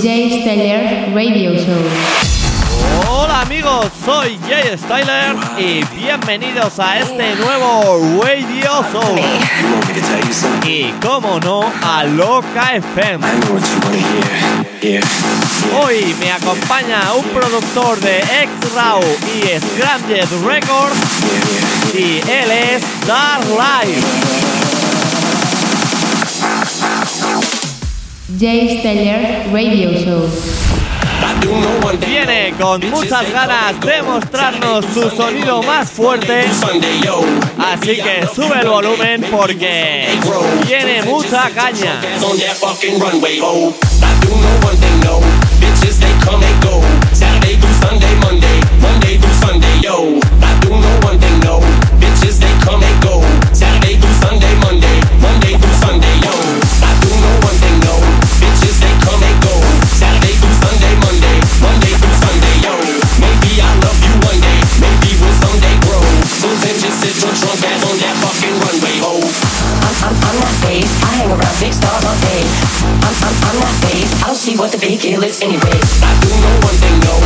Jay Styler Radio Show. Hola amigos, soy Jay Styler y bienvenidos a este nuevo Radio Show. Y como no, a Loca FM. Hoy me acompaña un productor de X-Raw y Scramjet Records y él es Dark James Taylor Radio Show. Viene con muchas ganas de mostrarnos su sonido más fuerte. Así que sube el volumen porque tiene mucha caña. I hang around big stars all day. I'm, I'm, I'm not fake. I don't see what the big deal is anyway. I do know one thing though.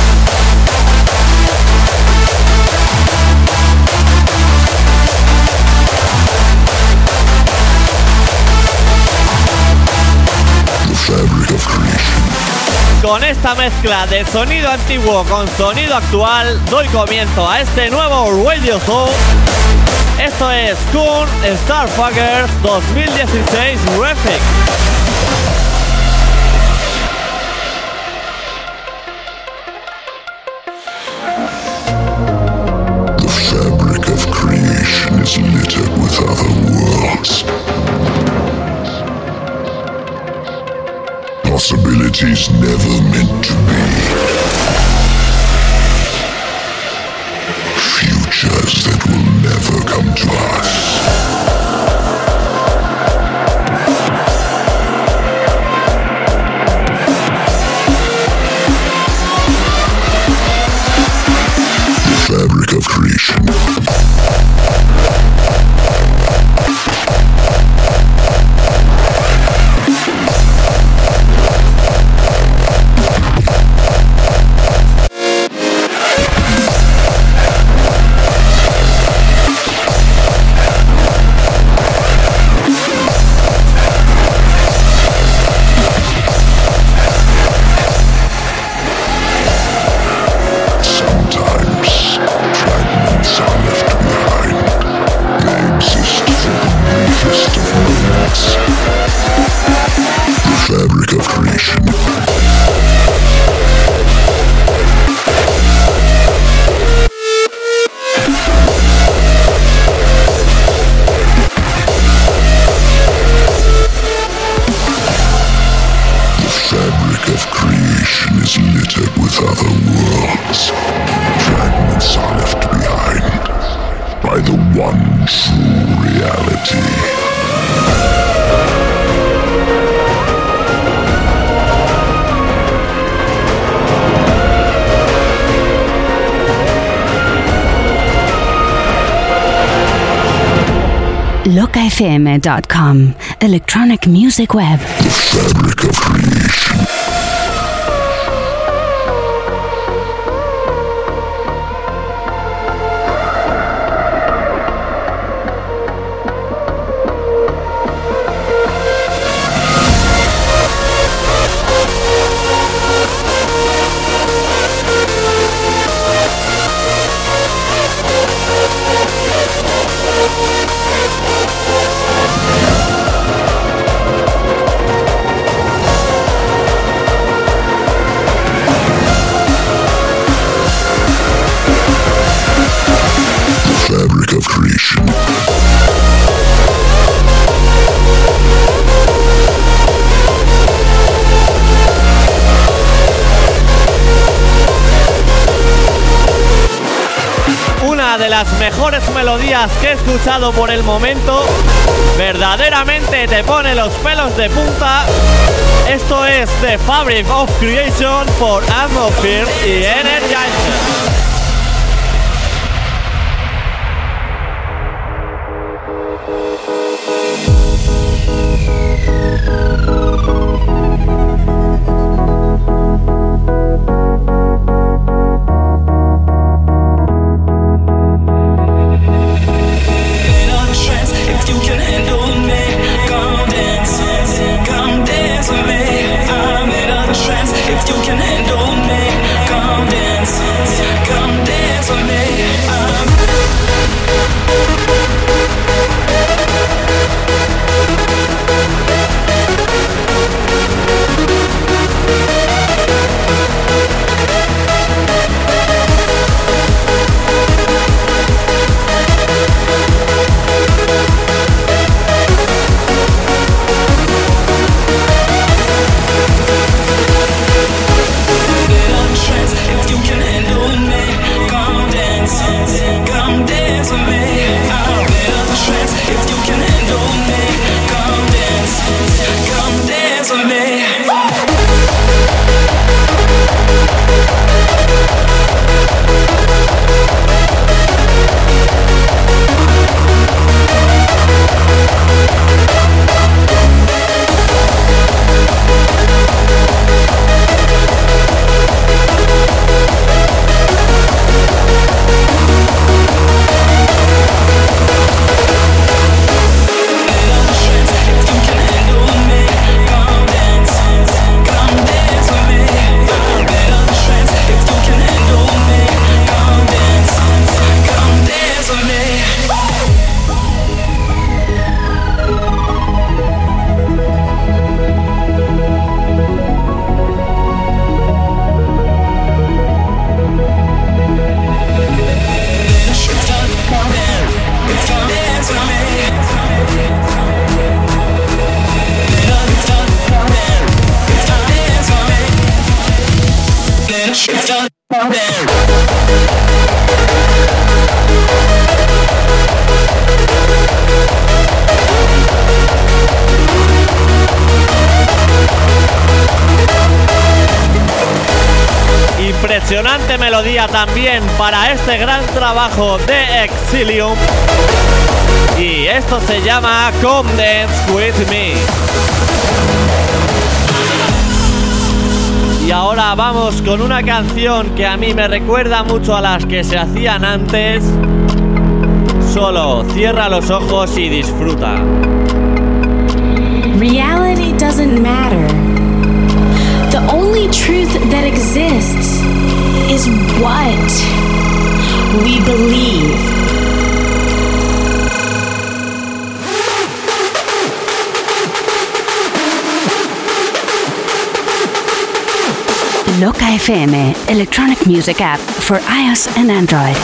con esta mezcla de sonido antiguo con sonido actual, doy comienzo a este nuevo Radio Show. Esto es Kun Starfuckers 2016 Refix. she's never meant to be. ElectronicFM.com, electronic music web. The fabric of creation. las mejores melodías que he escuchado por el momento. Verdaderamente te pone los pelos de punta. Esto es The Fabric of Creation por Atmosphere y Energy de Exilium. Y esto se llama Come With Me. Y ahora vamos con una canción que a mí me recuerda mucho a las que se hacían antes. Solo cierra los ojos y disfruta. Reality doesn't matter. The only truth that exists is what we believe. Loca FM, electronic music app for iOS and Android.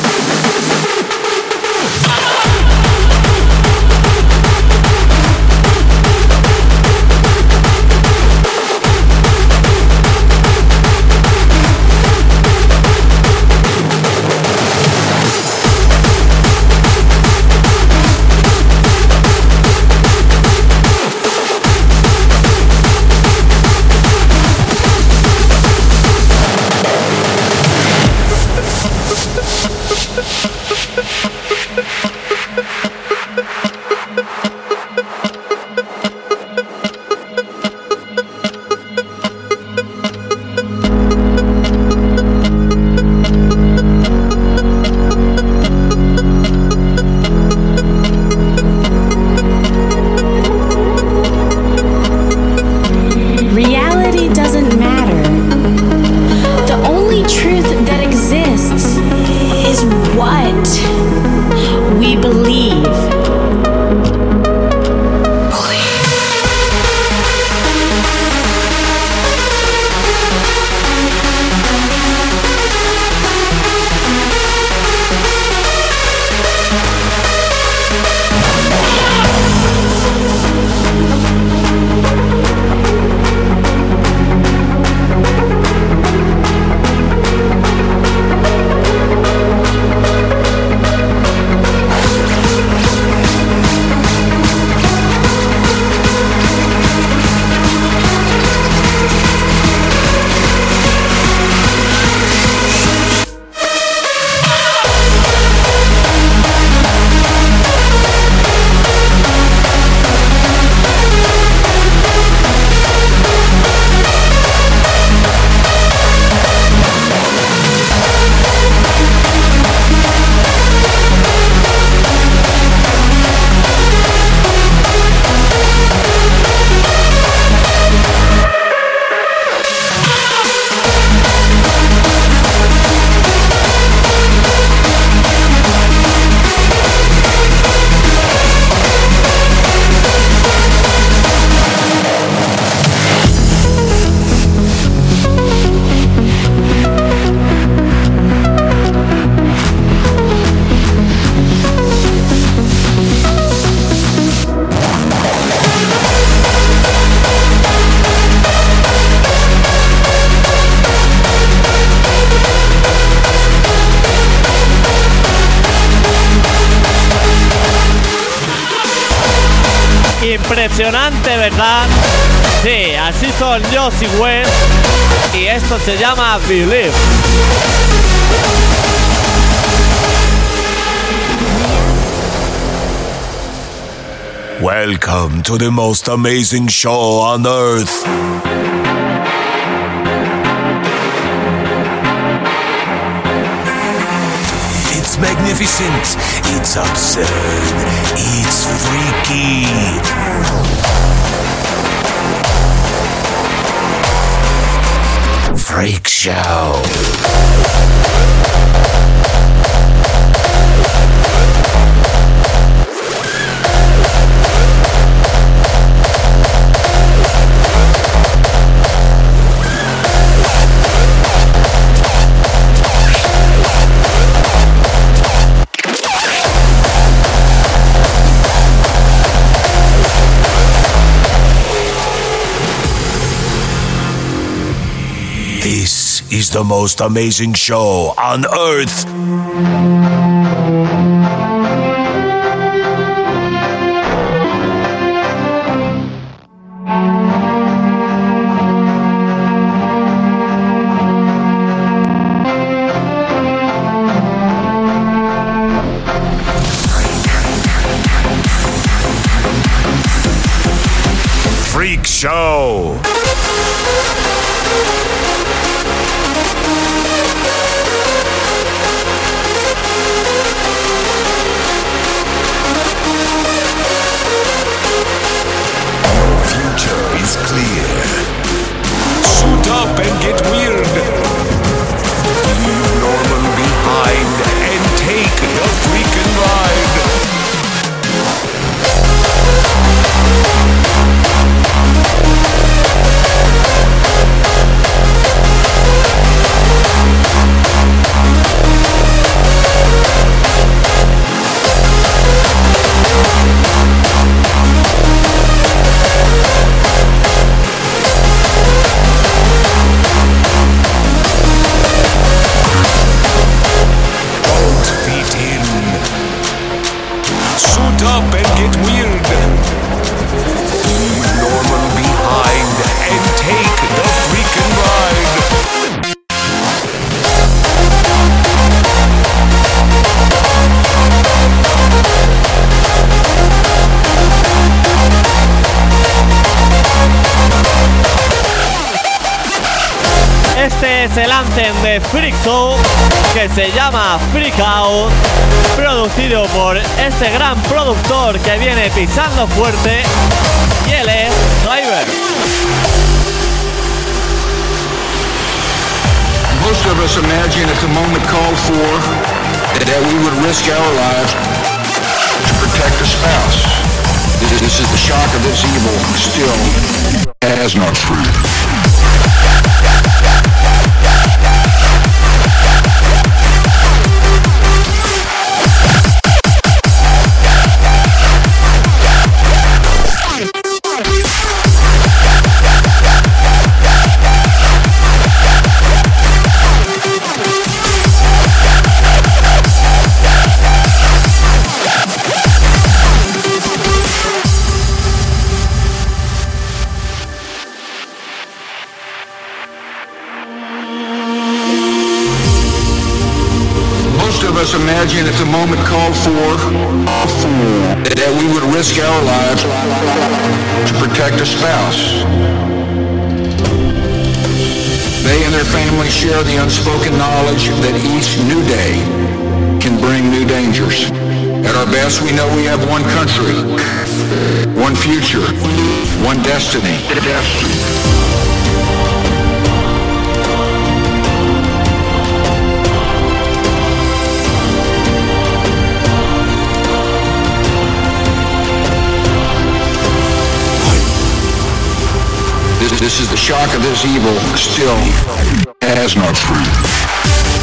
West y esto se llama Believe. Welcome to the most amazing show on earth. It's magnificent, it's absurd, it's freaky. Freak Show. He's the most amazing show on earth. el de Freak Show que se llama Freak Out, producido por este gran productor que viene pisando fuerte y él es Driver. Most of us imagine at the moment called for that we would risk our lives to protect a spouse. This is the shock of this evil still has not truth. us imagine if the moment called for that we would risk our lives to protect a spouse. They and their families share the unspoken knowledge that each new day can bring new dangers. At our best, we know we have one country, one future, one destiny. is the shock of this evil still has not ceased.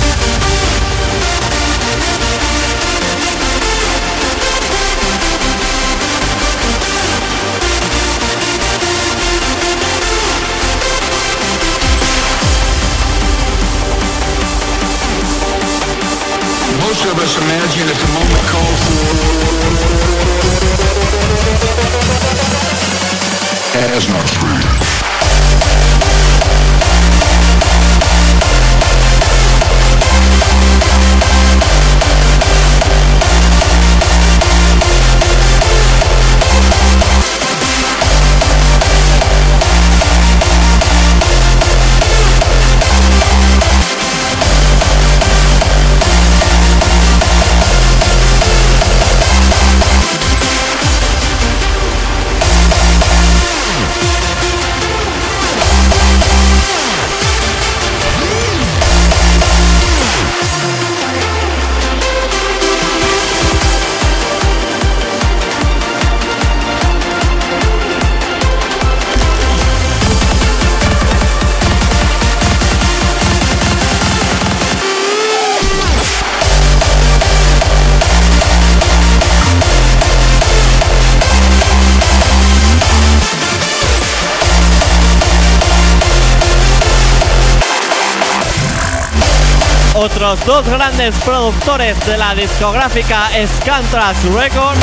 los dos grandes productores de la discográfica Scantras Records.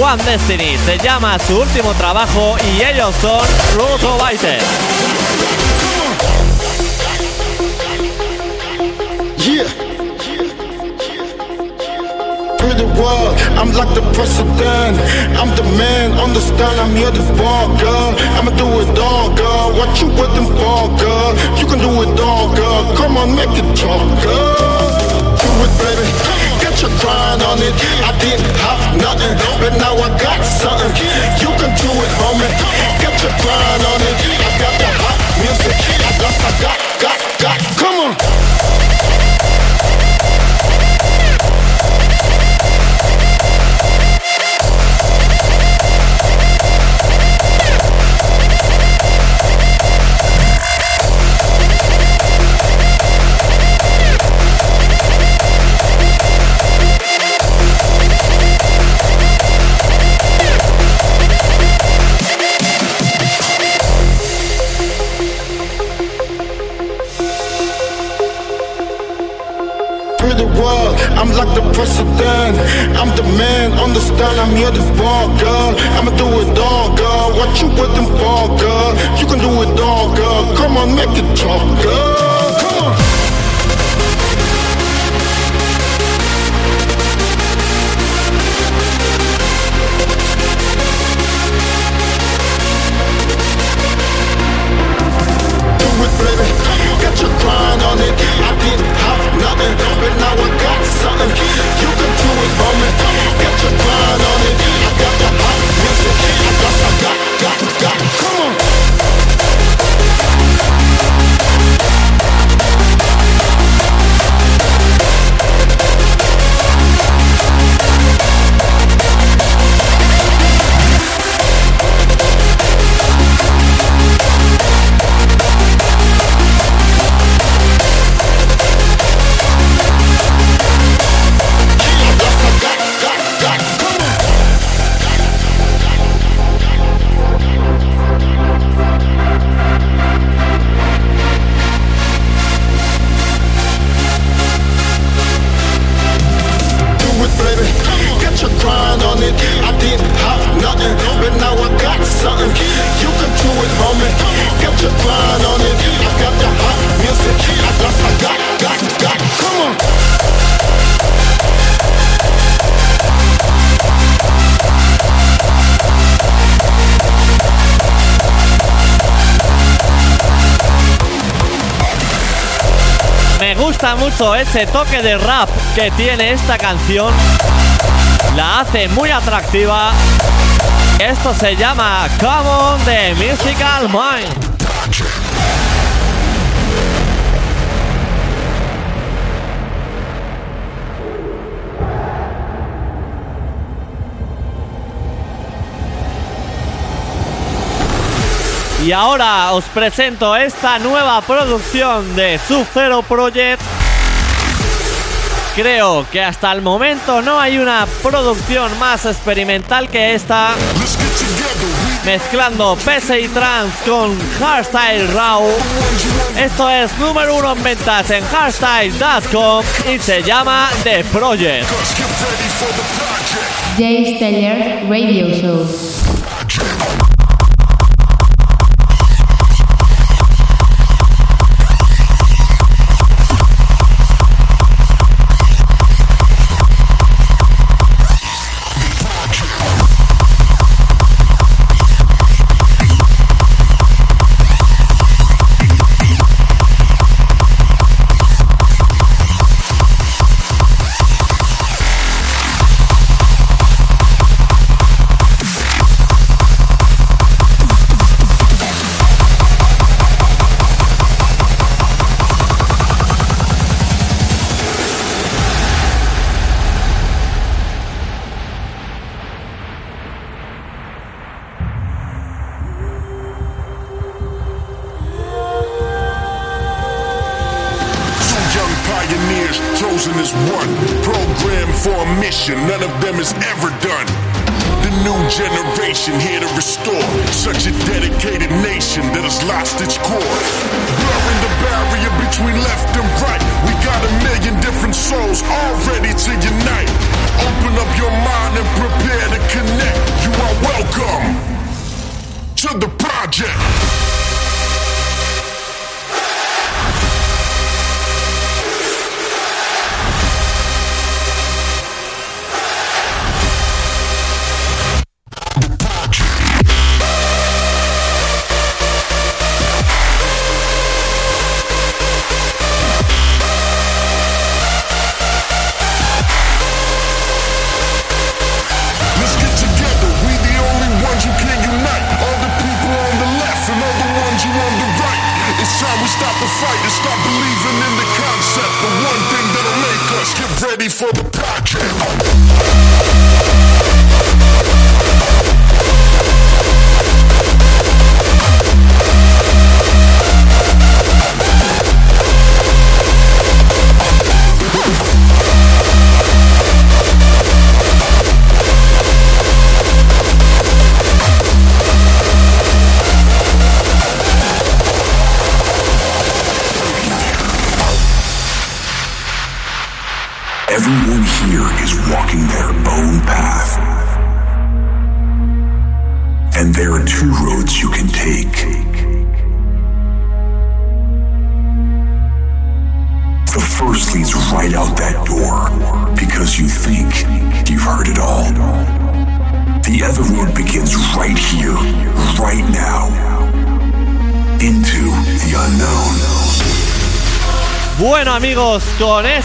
One Destiny se llama su último trabajo y ellos son russo weiser through the world. I'm like the president. I'm the man, understand I'm here to fall, girl. I'ma do it all, girl. What you waiting for, girl? You can do it all, girl. Come on, make it talk, girl. Do it, baby. Get your grind on it. I didn't have nothing, but now I got something. You can do it, homie. Get your grind on it. I got the hot music. I got, I got, got, got. Come on. the president. I'm the man, understand, I'm here to fall, girl. I'ma do it all, girl. What you them for, girl? You can do it all, girl. Come on, make it talk, girl. Come on. with baby. Got your grind on it. I didn't have nothing, but now I got something. You can do it for me. Got your grind on it. ese toque de rap que tiene esta canción la hace muy atractiva. Esto se llama Come on de Musical Mind. Y ahora os presento esta nueva producción de Sub-Zero Project Creo que hasta el momento no hay una producción más experimental que esta. Mezclando y Trans con Hardstyle Raw. Esto es número uno en ventas en Hardstyle.com y se llama The Project. Jay Steller Radio Show.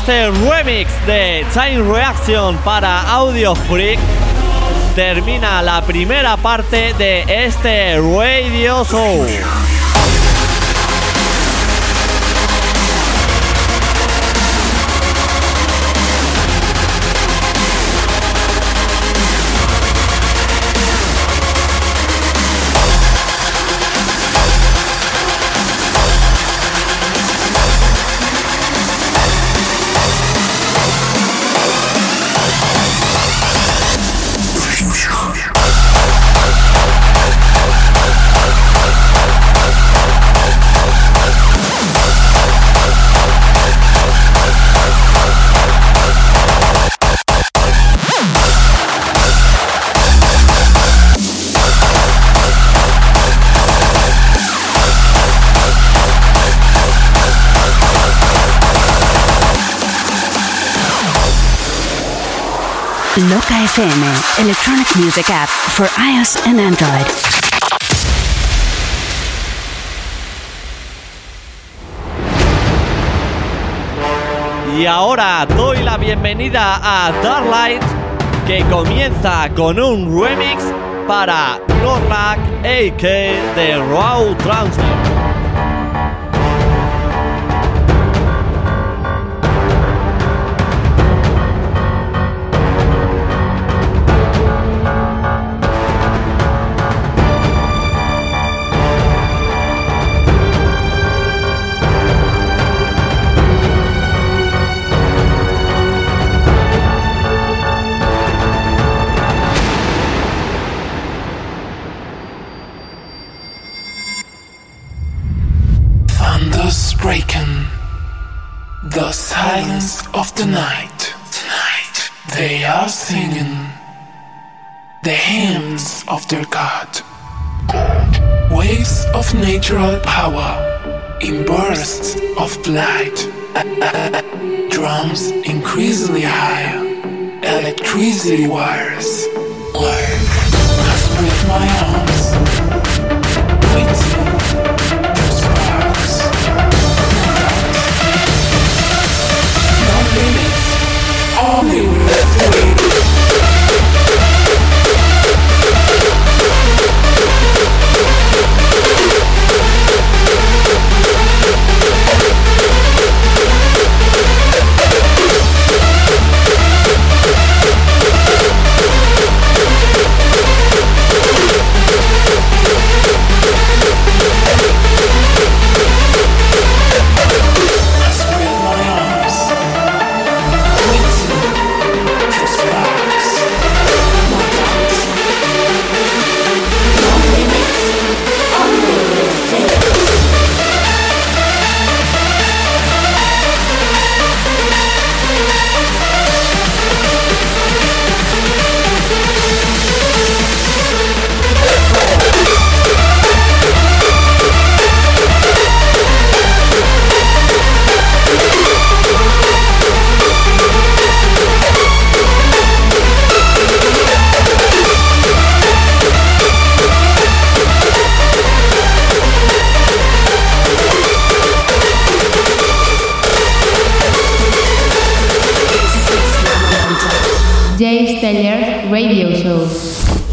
este remix de Time Reaction para Audio Freak termina la primera parte de este Radio Show. KFM Electronic Music App for iOS and Android. Y ahora doy la bienvenida a Darklight, que comienza con un remix para Korrak AK de Raw Transfer. Electoral power in bursts of light. Drums increasingly higher. Electricity wires. Work. I spread my arms.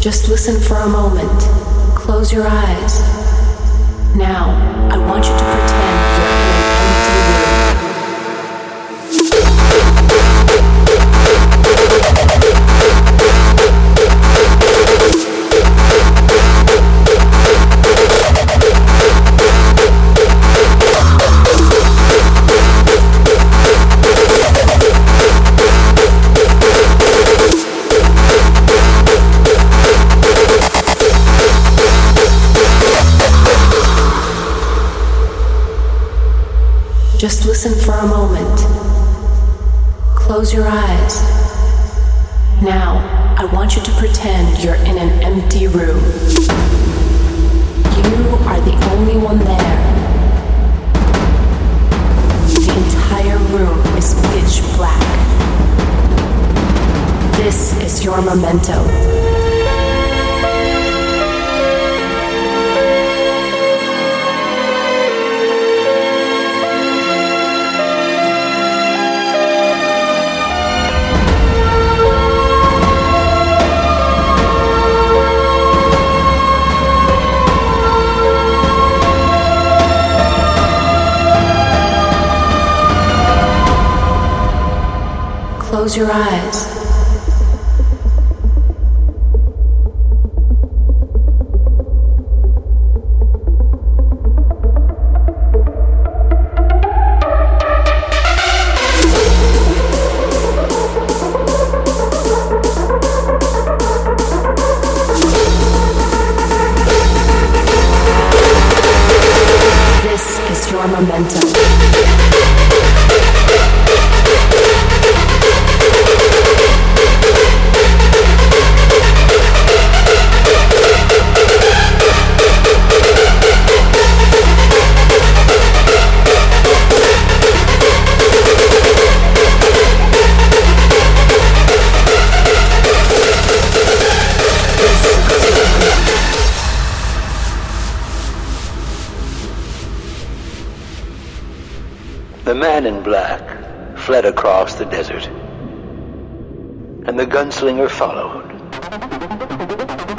Just listen for a moment. Close your eyes. Now, I want you to pretend. Close your eyes. man in black fled across the desert. And the gunslinger followed.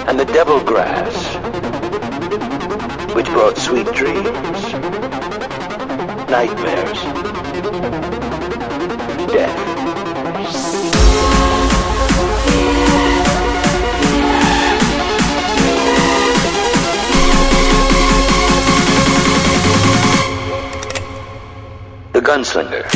And the devil grass, which brought sweet dreams, nightmares. gunslinger.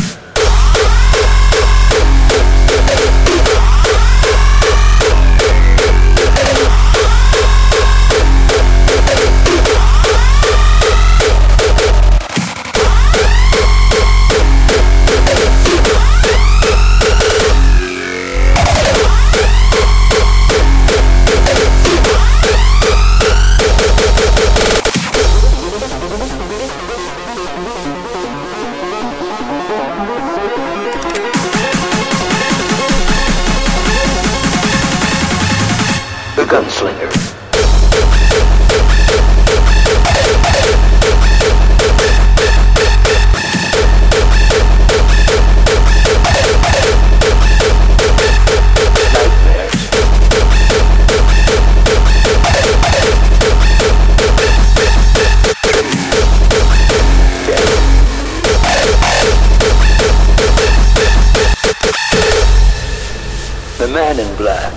black,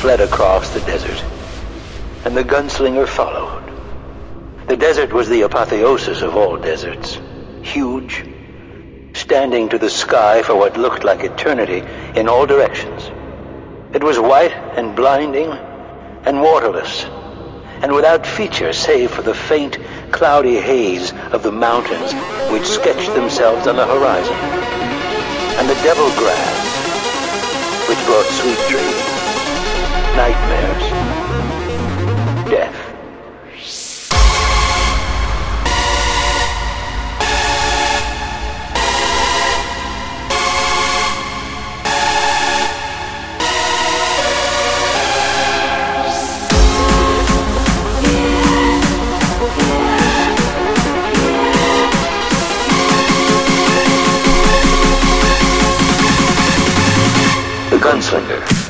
fled across the desert, and the gunslinger followed. The desert was the apotheosis of all deserts. Huge, standing to the sky for what looked like eternity in all directions. It was white and blinding and waterless, and without feature save for the faint, cloudy haze of the mountains which sketched themselves on the horizon, and the devil grass brought sweet dreams, nightmares, death. Gunslinger.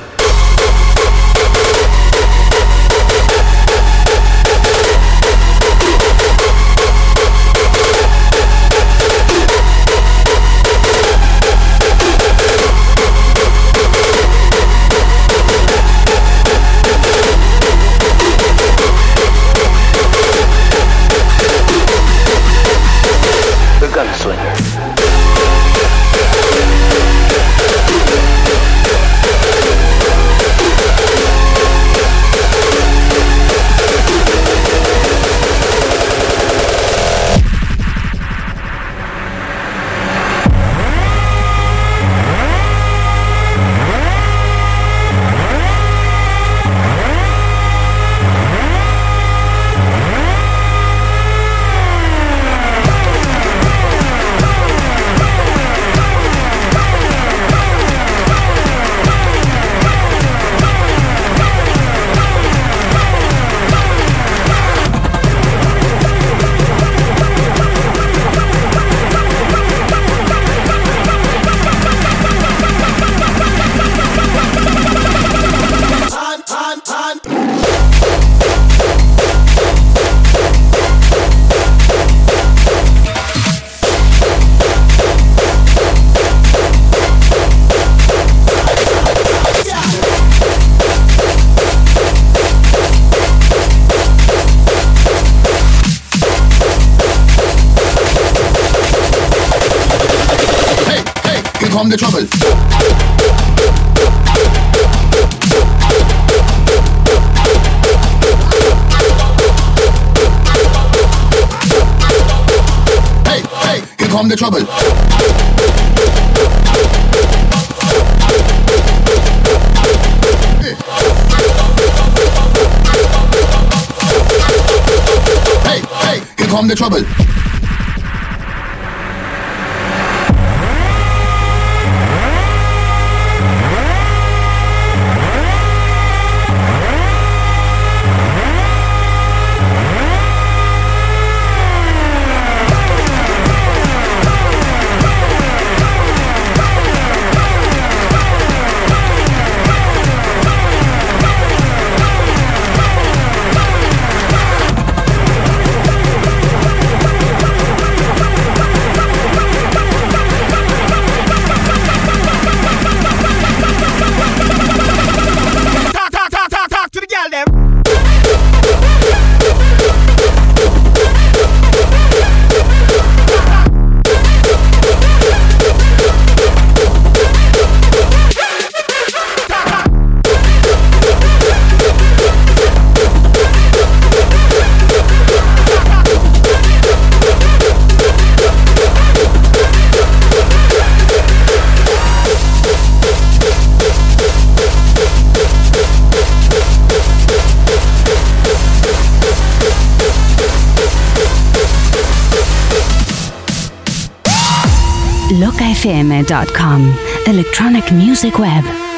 the trouble. Hey, hey, here come the trouble. electronic music web.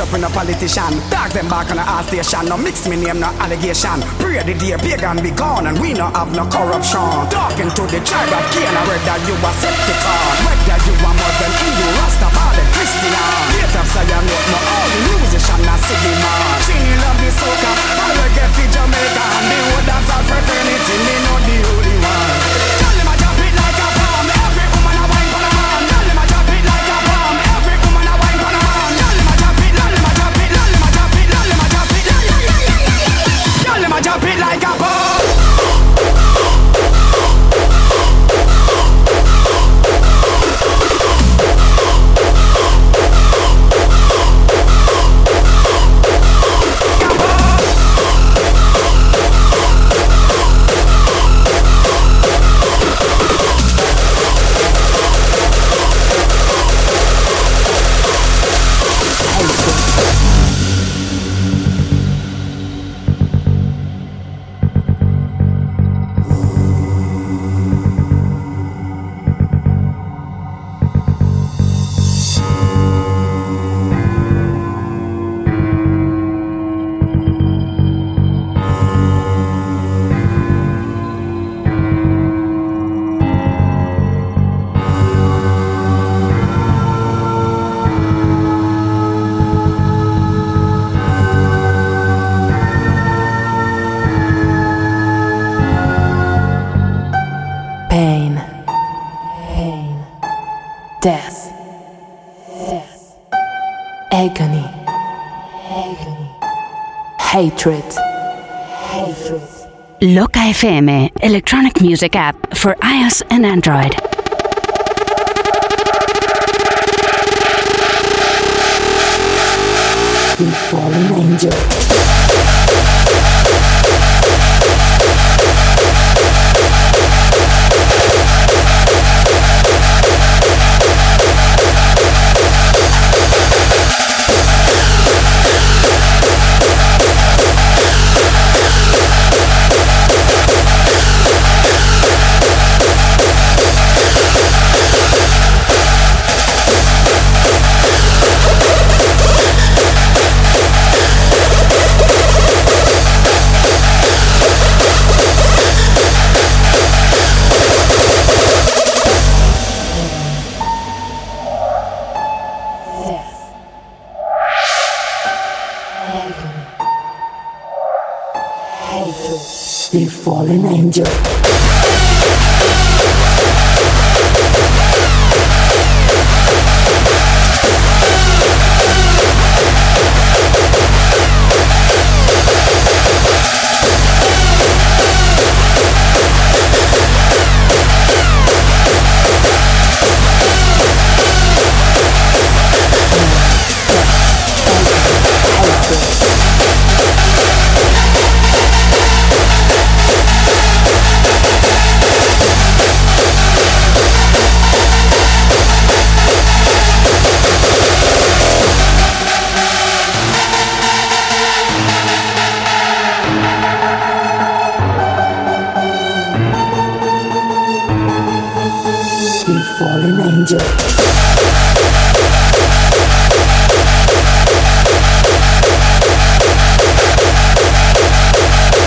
up with no politician. Dogs them back on the art station. No mix me name, no allegation. Pray the day pagan be gone and we no have no corruption. Talking to the child of Cain, that you a Septicon, that you are Muslim, Hindu, Rastafari, Christian. Gate of Zion, not no all the musician, a city man. Chini love the soca, I reggae fi Jamaica and the whole dancehall fraternity. Me know the only one. death, death, agony, agony, hatred, hatred. Loca FM, electronic music app for iOS and Android. The Fallen Angel. angel.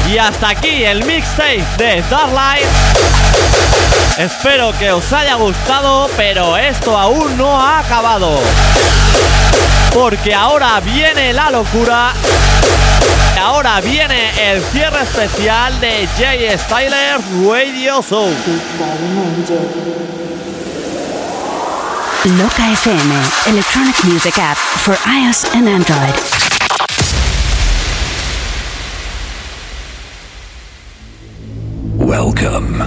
Y hasta aquí el mixtape de Starlight Espero que os haya gustado, pero esto aún no ha acabado. Porque ahora viene la locura. Ahora viene el cierre especial de Jay Styler Radio Show. Loca FM, electronic music app for iOS and Android. Welcome.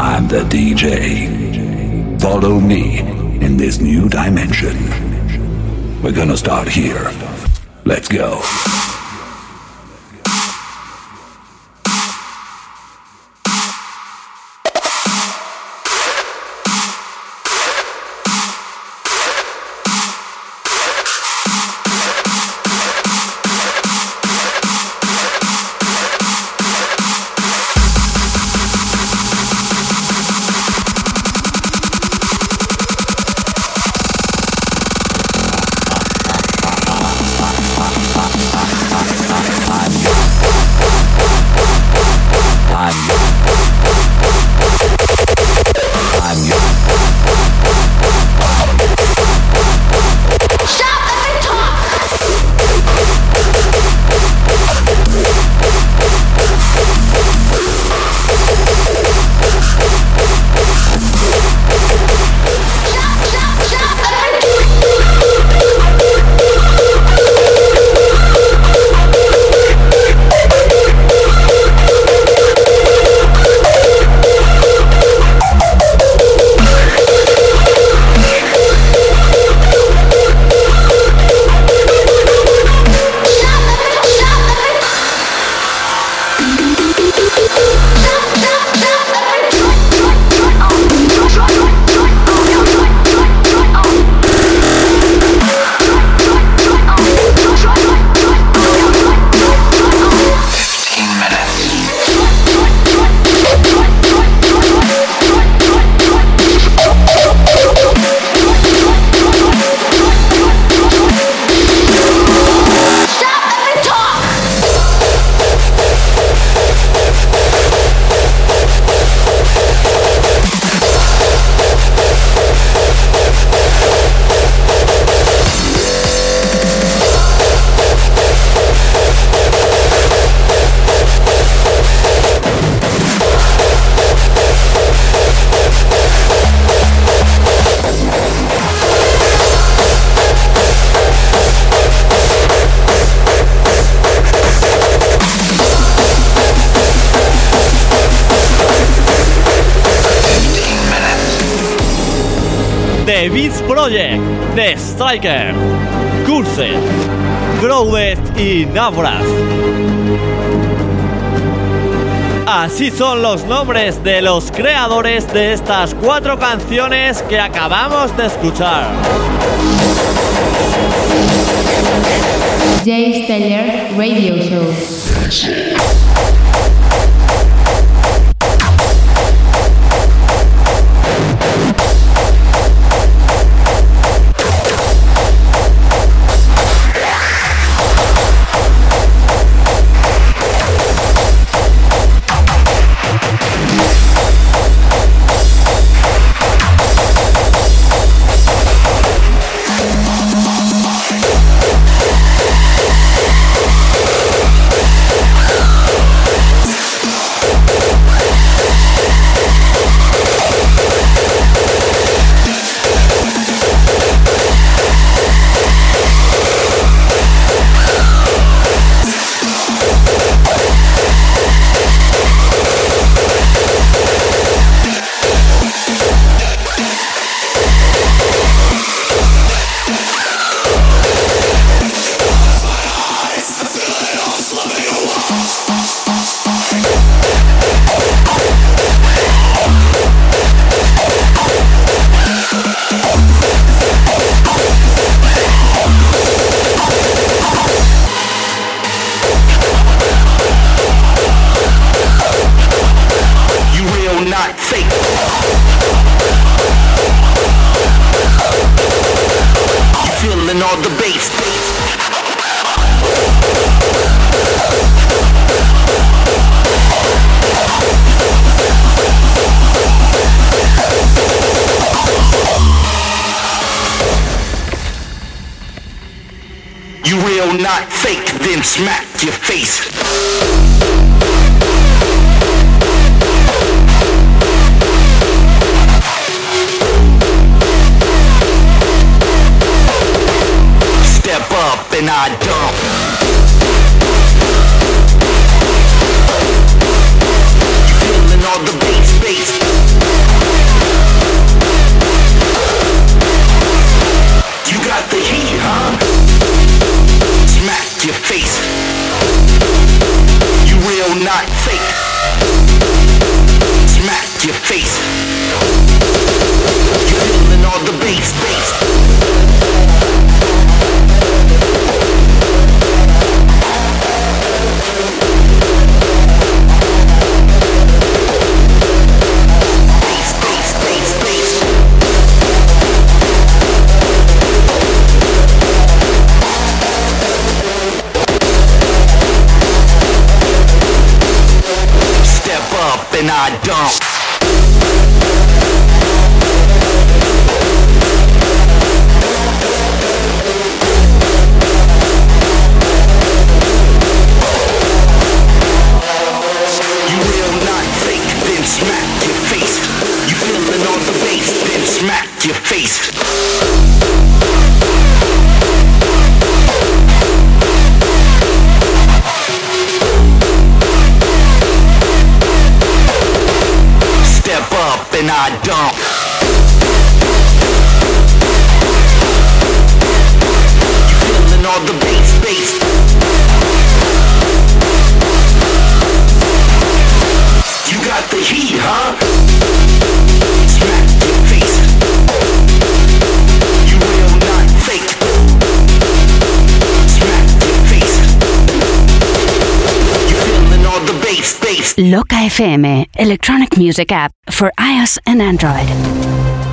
I'm the DJ. Follow me in this new dimension. We're gonna start here. Let's go. Striker, Curse, y Navras. Así son los nombres de los creadores de estas cuatro canciones que acabamos de escuchar. Jay Radio Show. not fake, then smack your face. Step up and I dump. Loca FM, Electronic Music App for iOS and Android.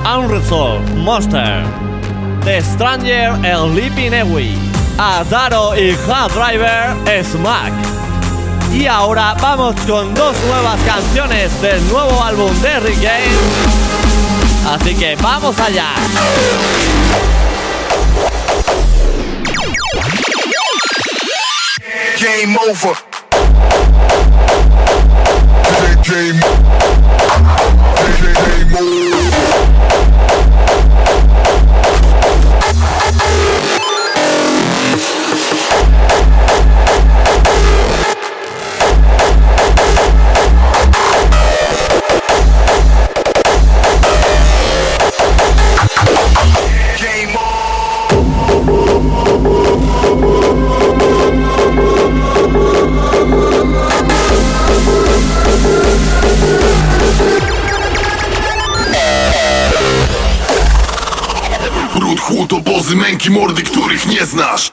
Unresolved Monster, The Stranger El Leaping Ewi, Adaro y Hard Driver Smack. Y ahora vamos con dos nuevas canciones del nuevo álbum de Rick James. Así que vamos allá. Game over. DJ, DJ, DJ, To bozy męki mordy, których nie znasz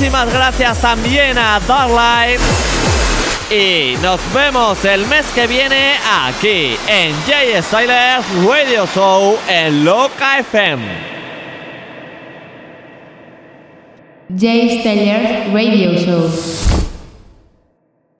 Muchísimas gracias también a Dark Y nos vemos el mes que viene aquí en Jay Styler Radio Show en Loca FM. Jay Radio Show.